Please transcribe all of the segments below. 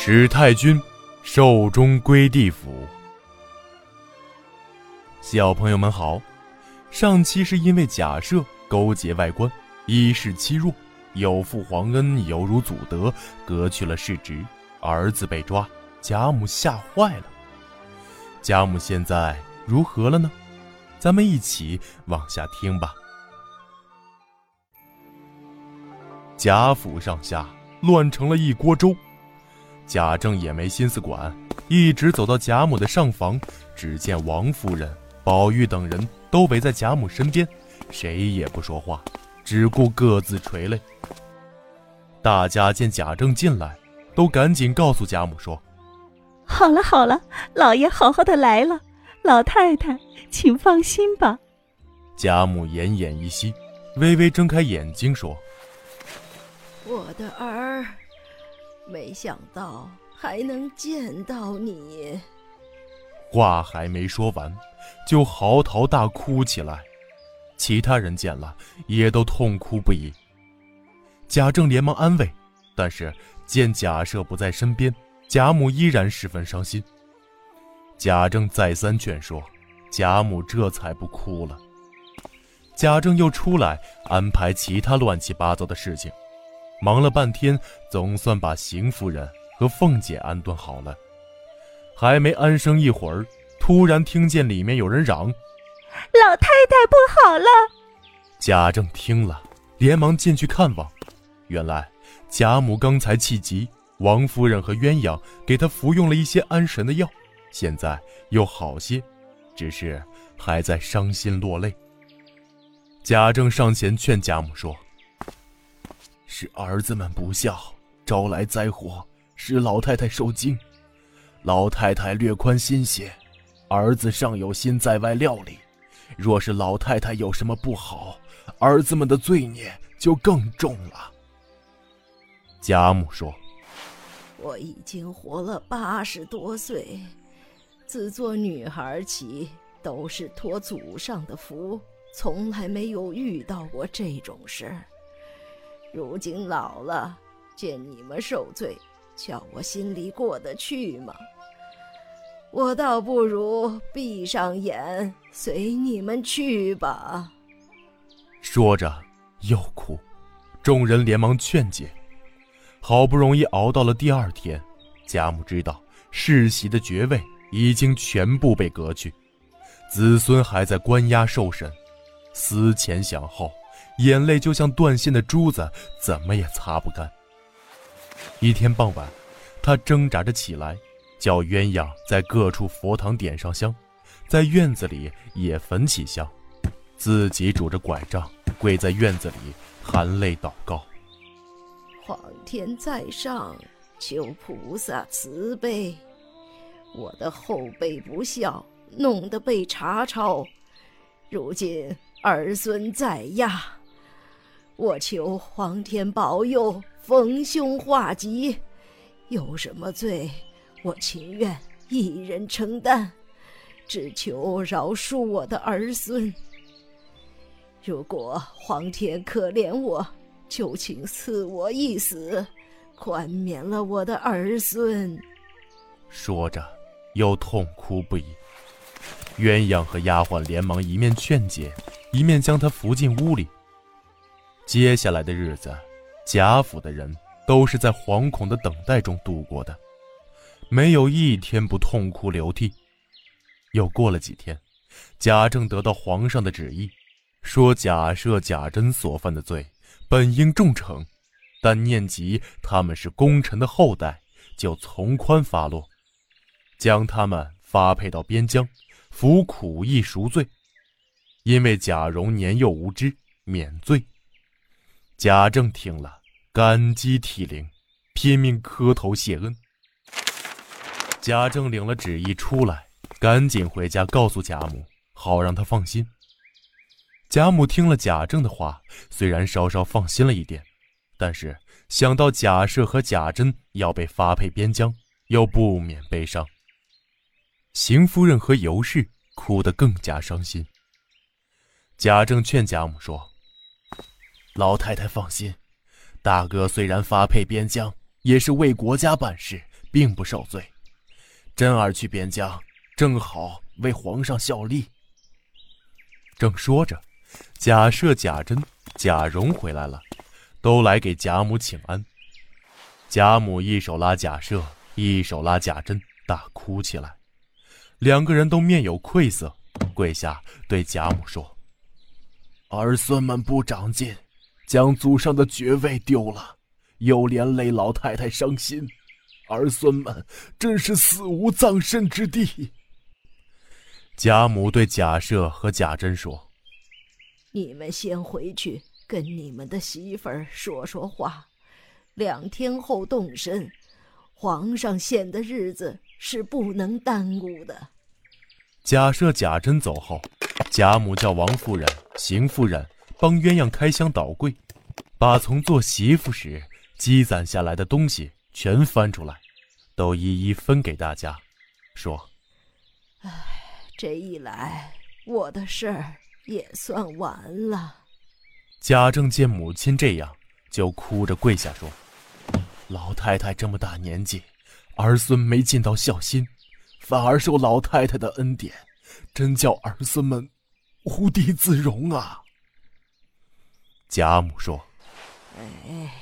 使太君寿终归地府。小朋友们好，上期是因为假设勾结外官，以示欺弱，有负皇恩，犹如祖德，革去了世职，儿子被抓，贾母吓坏了。贾母现在如何了呢？咱们一起往下听吧。贾府上下乱成了一锅粥。贾政也没心思管，一直走到贾母的上房，只见王夫人、宝玉等人都围在贾母身边，谁也不说话，只顾各自垂泪。大家见贾政进来，都赶紧告诉贾母说：“好了好了，老爷好好的来了，老太太请放心吧。”贾母奄奄一息，微微睁开眼睛说：“我的儿。”没想到还能见到你。话还没说完，就嚎啕大哭起来。其他人见了，也都痛哭不已。贾政连忙安慰，但是见贾赦不在身边，贾母依然十分伤心。贾政再三劝说，贾母这才不哭了。贾政又出来安排其他乱七八糟的事情。忙了半天，总算把邢夫人和凤姐安顿好了。还没安生一会儿，突然听见里面有人嚷：“老太太不好了！”贾政听了，连忙进去看望。原来贾母刚才气急，王夫人和鸳鸯给她服用了一些安神的药，现在又好些，只是还在伤心落泪。贾政上前劝贾母说。是儿子们不孝，招来灾祸，使老太太受惊。老太太略宽心些，儿子尚有心在外料理。若是老太太有什么不好，儿子们的罪孽就更重了。贾母说：“我已经活了八十多岁，自做女孩起，都是托祖上的福，从来没有遇到过这种事。”如今老了，见你们受罪，叫我心里过得去吗？我倒不如闭上眼，随你们去吧。说着又哭，众人连忙劝解。好不容易熬到了第二天，贾母知道世袭的爵位已经全部被革去，子孙还在关押受审，思前想后。眼泪就像断线的珠子，怎么也擦不干。一天傍晚，他挣扎着起来，叫鸳鸯在各处佛堂点上香，在院子里也焚起香，自己拄着拐杖跪在院子里，含泪祷告：“皇天在上，求菩萨慈悲。我的后辈不孝，弄得被查抄，如今儿孙在押。”我求皇天保佑，逢凶化吉。有什么罪，我情愿一人承担，只求饶恕我的儿孙。如果皇天可怜我，就请赐我一死，宽免了我的儿孙。说着，又痛哭不已。鸳鸯和丫鬟连忙一面劝解，一面将他扶进屋里。接下来的日子，贾府的人都是在惶恐的等待中度过的，没有一天不痛哭流涕。又过了几天，贾政得到皇上的旨意，说贾赦、贾珍所犯的罪本应重惩，但念及他们是功臣的后代，就从宽发落，将他们发配到边疆，服苦役赎罪。因为贾蓉年幼无知，免罪。贾政听了，感激涕零，拼命磕头谢恩。贾政领了旨意出来，赶紧回家告诉贾母，好让她放心。贾母听了贾政的话，虽然稍稍放心了一点，但是想到贾赦和贾珍要被发配边疆，又不免悲伤。邢夫人和尤氏哭得更加伤心。贾政劝贾母说。老太太放心，大哥虽然发配边疆，也是为国家办事，并不受罪。真儿去边疆，正好为皇上效力。正说着，贾赦、贾珍、贾蓉回来了，都来给贾母请安。贾母一手拉贾赦，一手拉贾珍，大哭起来。两个人都面有愧色，跪下对贾母说：“儿孙们不长进，将祖上的爵位丢了，又连累老太太伤心，儿孙们真是死无葬身之地。”贾母对贾赦和贾珍说：“你们先回去跟你们的媳妇儿说说话，两天后动身。皇上限的日子。”是不能耽误的。贾赦、贾珍走后，贾母叫王夫人、邢夫人帮鸳鸯开箱倒柜，把从做媳妇时积攒下来的东西全翻出来，都一一分给大家，说：“哎，这一来，我的事儿也算完了。”贾政见母亲这样，就哭着跪下说：“老太太这么大年纪。”儿孙没尽到孝心，反而受老太太的恩典，真叫儿孙们无地自容啊！贾母说：“哎，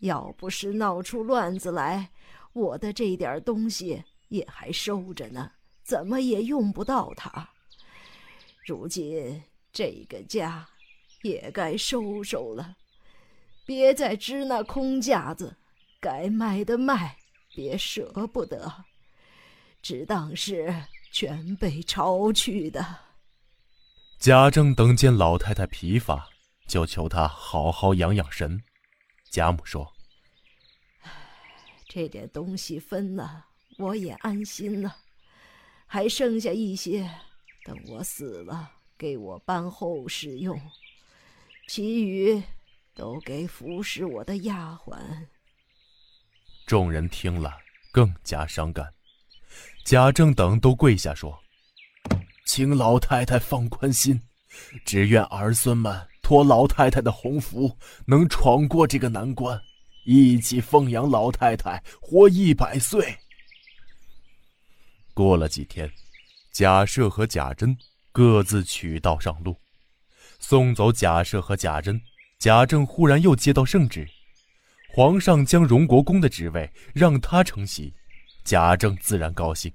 要不是闹出乱子来，我的这点东西也还收着呢，怎么也用不到它。如今这个家也该收收了，别再支那空架子，该卖的卖。”别舍不得，只当是全被抄去的。贾政等见老太太疲乏，就求他好好养养神。贾母说：“这点东西分了，我也安心了。还剩下一些，等我死了，给我办后事用；其余都给服侍我的丫鬟。”众人听了，更加伤感。贾政等都跪下说：“请老太太放宽心，只愿儿孙们托老太太的鸿福，能闯过这个难关，一起奉养老太太，活一百岁。”过了几天，贾赦和贾珍各自取道上路，送走贾赦和贾珍，贾政忽然又接到圣旨。皇上将荣国公的职位让他承袭，贾政自然高兴。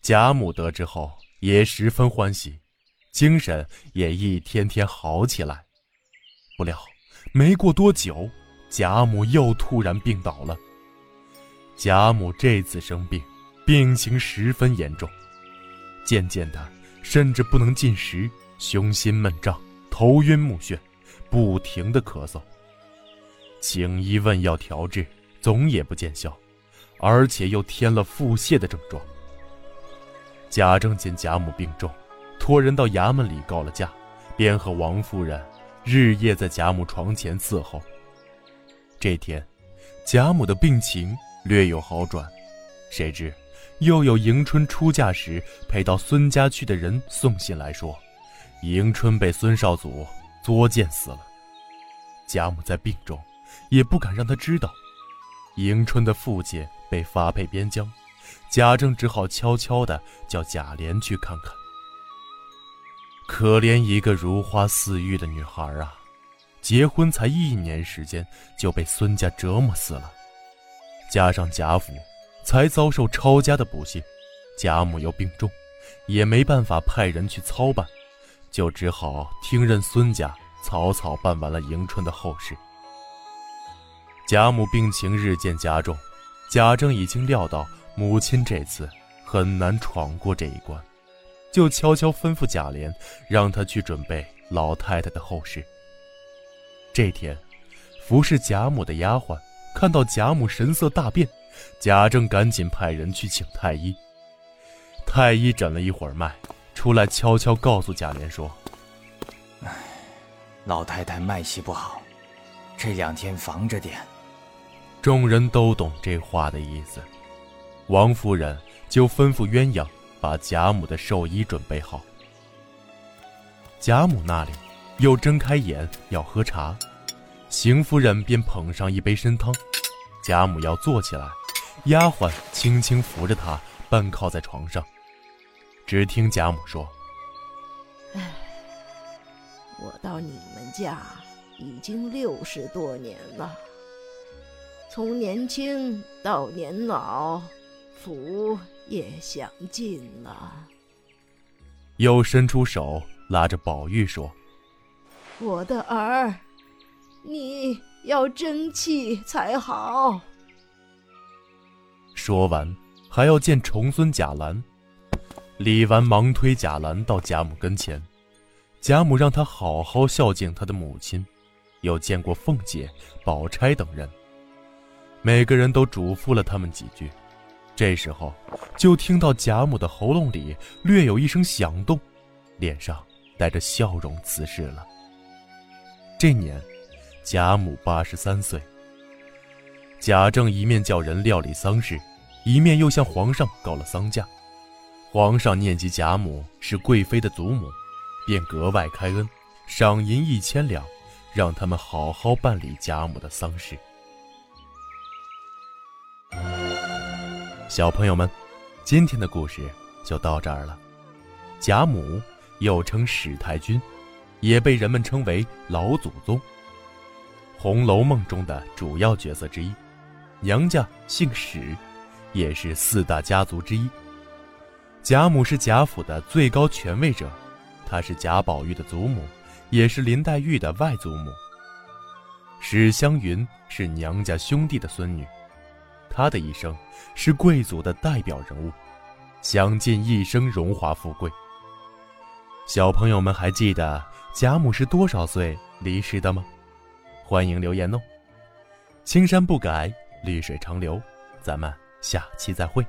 贾母得知后也十分欢喜，精神也一天天好起来。不料没过多久，贾母又突然病倒了。贾母这次生病，病情十分严重，渐渐的甚至不能进食，胸心闷胀，头晕目眩，不停的咳嗽。请医问药调治，总也不见效，而且又添了腹泻的症状。贾政见贾母病重，托人到衙门里告了假，便和王夫人日夜在贾母床前伺候。这天，贾母的病情略有好转，谁知又有迎春出嫁时陪到孙家去的人送信来说，迎春被孙少祖作践死了。贾母在病中。也不敢让他知道，迎春的父亲被发配边疆，贾政只好悄悄地叫贾琏去看看。可怜一个如花似玉的女孩啊，结婚才一年时间就被孙家折磨死了，加上贾府才遭受抄家的不幸，贾母又病重，也没办法派人去操办，就只好听任孙家草草办完了迎春的后事。贾母病情日渐加重，贾政已经料到母亲这次很难闯过这一关，就悄悄吩咐贾琏，让他去准备老太太的后事。这天，服侍贾母的丫鬟看到贾母神色大变，贾政赶紧派人去请太医。太医诊了一会儿脉，出来悄悄告诉贾琏说：“哎，老太太脉息不好，这两天防着点。”众人都懂这话的意思，王夫人就吩咐鸳鸯把贾母的寿衣准备好。贾母那里又睁开眼要喝茶，邢夫人便捧上一杯参汤。贾母要坐起来，丫鬟轻轻扶着她，半靠在床上。只听贾母说：“唉，我到你们家已经六十多年了，从年轻到年老，福也享尽了。”又伸出手拉着宝玉说：“我的儿，你要争气才好。”说完，还要见重孙贾兰。李纨忙推贾兰到贾母跟前，贾母让他好好孝敬他的母亲，又见过凤姐、宝钗等人，每个人都嘱咐了他们几句。这时候，就听到贾母的喉咙里略有一声响动，脸上带着笑容辞世了。这年，贾母八十三岁。贾政一面叫人料理丧事，一面又向皇上告了丧假。皇上念及贾母是贵妃的祖母，便格外开恩，赏银一千两，让他们好好办理贾母的丧事。小朋友们，今天的故事就到这儿了。贾母又称史太君，也被人们称为老祖宗。《红楼梦》中的主要角色之一，娘家姓史，也是四大家族之一。贾母是贾府的最高权位者，她是贾宝玉的祖母，也是林黛玉的外祖母。史湘云是娘家兄弟的孙女。他的一生是贵族的代表人物，享尽一生荣华富贵。小朋友们还记得贾母是多少岁离世的吗？欢迎留言哦。青山不改，绿水长流，咱们下期再会。